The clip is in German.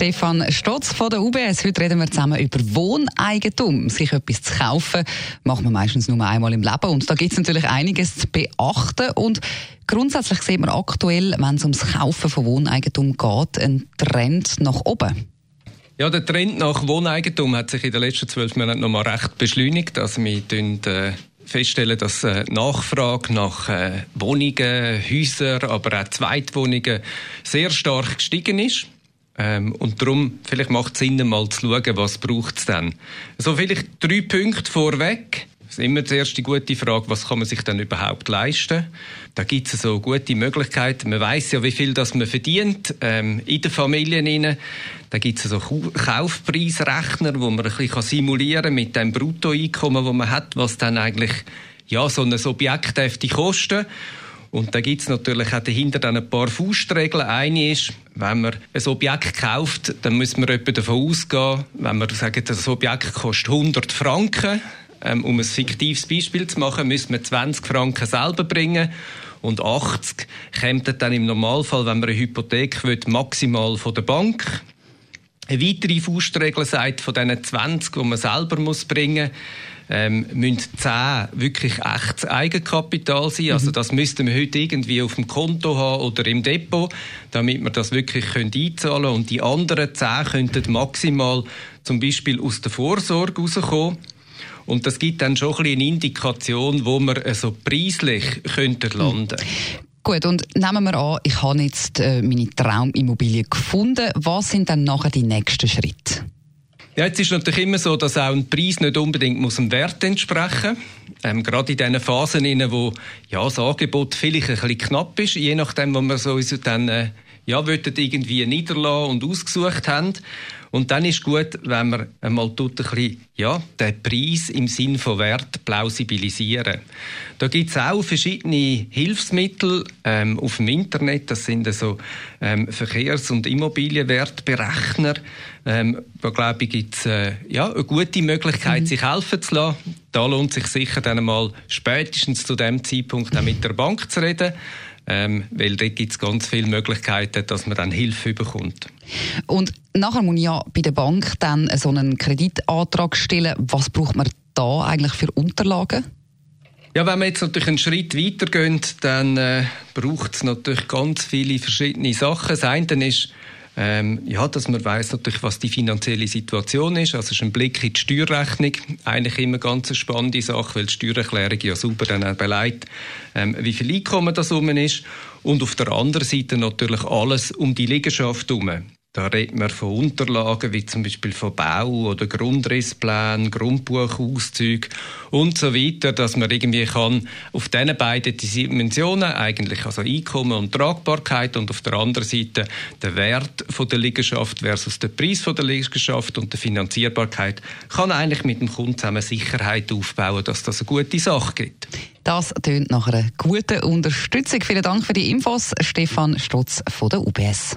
Stefan Stotz von der UBS. Heute reden wir zusammen über Wohneigentum. Sich etwas zu kaufen, macht man meistens nur einmal im Leben. Und da gibt es natürlich einiges zu beachten. Und grundsätzlich sieht man aktuell, wenn es ums Kaufen von Wohneigentum geht, einen Trend nach oben. Ja, der Trend nach Wohneigentum hat sich in den letzten zwölf Monaten noch mal recht beschleunigt. Also wir tun, äh, feststellen, dass äh, Nachfrage nach äh, Wohnungen, Häusern, aber auch Zweitwohnungen sehr stark gestiegen ist. Ähm, und darum, vielleicht macht es Sinn, mal zu schauen, was braucht es denn. So vielleicht drei Punkte vorweg. Das ist immer die erste gute Frage, was kann man sich denn überhaupt leisten? Da gibt es so gute Möglichkeiten. Man weiß ja, wie viel das man verdient ähm, in den Familien. Rein. Da gibt es so Kaufpreisrechner, wo man ein bisschen simulieren kann mit dem Bruttoeinkommen, das man hat, was dann eigentlich ja, so ein Objekt kosten. Und da gibt es natürlich auch dahinter dann ein paar Faustregeln. Eine ist, wenn man ein Objekt kauft, dann muss man etwa davon ausgehen, wenn man sagt, das Objekt kostet 100 Franken, ähm, um ein fiktives Beispiel zu machen, müssen wir 20 Franken selber bringen und 80 kommt dann im Normalfall, wenn man eine Hypothek will, maximal von der Bank. Eine weitere Faustregel sagt, von diesen 20, die man selber muss bringen muss, ähm, müssen 10 wirklich echtes Eigenkapital sein. Also mhm. das müssten wir heute irgendwie auf dem Konto haben oder im Depot, damit wir das wirklich können einzahlen können. Und die anderen 10 könnten maximal zum Beispiel aus der Vorsorge rauskommen. Und das gibt dann schon ein eine Indikation, wo wir so preislich könnten landen. Mhm. Gut, und nehmen wir an, ich habe jetzt äh, meine Traumimmobilie gefunden. Was sind dann nachher die nächsten Schritte? Ja, jetzt ist natürlich immer so, dass auch ein Preis nicht unbedingt muss dem Wert entsprechen ähm, Gerade in diesen Phasen, in wo ja, das Angebot vielleicht ein bisschen knapp ist, je nachdem, wo wir so dann äh, ja, irgendwie niederlassen und ausgesucht haben. Und dann ist gut, wenn man einmal tut, ein bisschen, ja, den Preis im Sinn von Wert plausibilisieren. Da gibt es auch verschiedene Hilfsmittel ähm, auf dem Internet. Das sind so ähm, Verkehrs- und Immobilienwertberechner. Ähm, da glaube ich, gibt es äh, ja, eine gute Möglichkeit, mhm. sich helfen zu lassen. Da lohnt sich sicher dann einmal spätestens zu dem Zeitpunkt auch mit der Bank zu reden ähm, weil dort gibt es ganz viele Möglichkeiten, dass man dann Hilfe bekommt. Und nachher muss ich ja bei der Bank dann so einen Kreditantrag stellen. Was braucht man da eigentlich für Unterlagen? Ja, wenn wir jetzt natürlich einen Schritt weitergehen, dann äh, braucht es natürlich ganz viele verschiedene Sachen. Das eine ist, ähm, ja, dass man weiß natürlich, was die finanzielle Situation ist. Also ist ein Blick in die Steuerrechnung eigentlich immer ganz eine spannende Sache, weil die Steuererklärung ja super dann auch beleidigt, ähm, wie viel Einkommen das rum ist. Und auf der anderen Seite natürlich alles um die Liegenschaft herum. Da redet man von Unterlagen wie zum Beispiel von Bau- oder Grundrissplänen, Grundbuchauszügen und so weiter, dass man irgendwie kann auf diesen beiden Dimensionen eigentlich also Einkommen und Tragbarkeit und auf der anderen Seite der Wert von der Liegenschaft versus der Preis von der Liegenschaft und der Finanzierbarkeit kann eigentlich mit dem Kunden zusammen Sicherheit aufbauen, dass das eine gute Sache gibt. Das tönt nach einer guten Unterstützung. Vielen Dank für die Infos, Stefan Stutz von der UBS.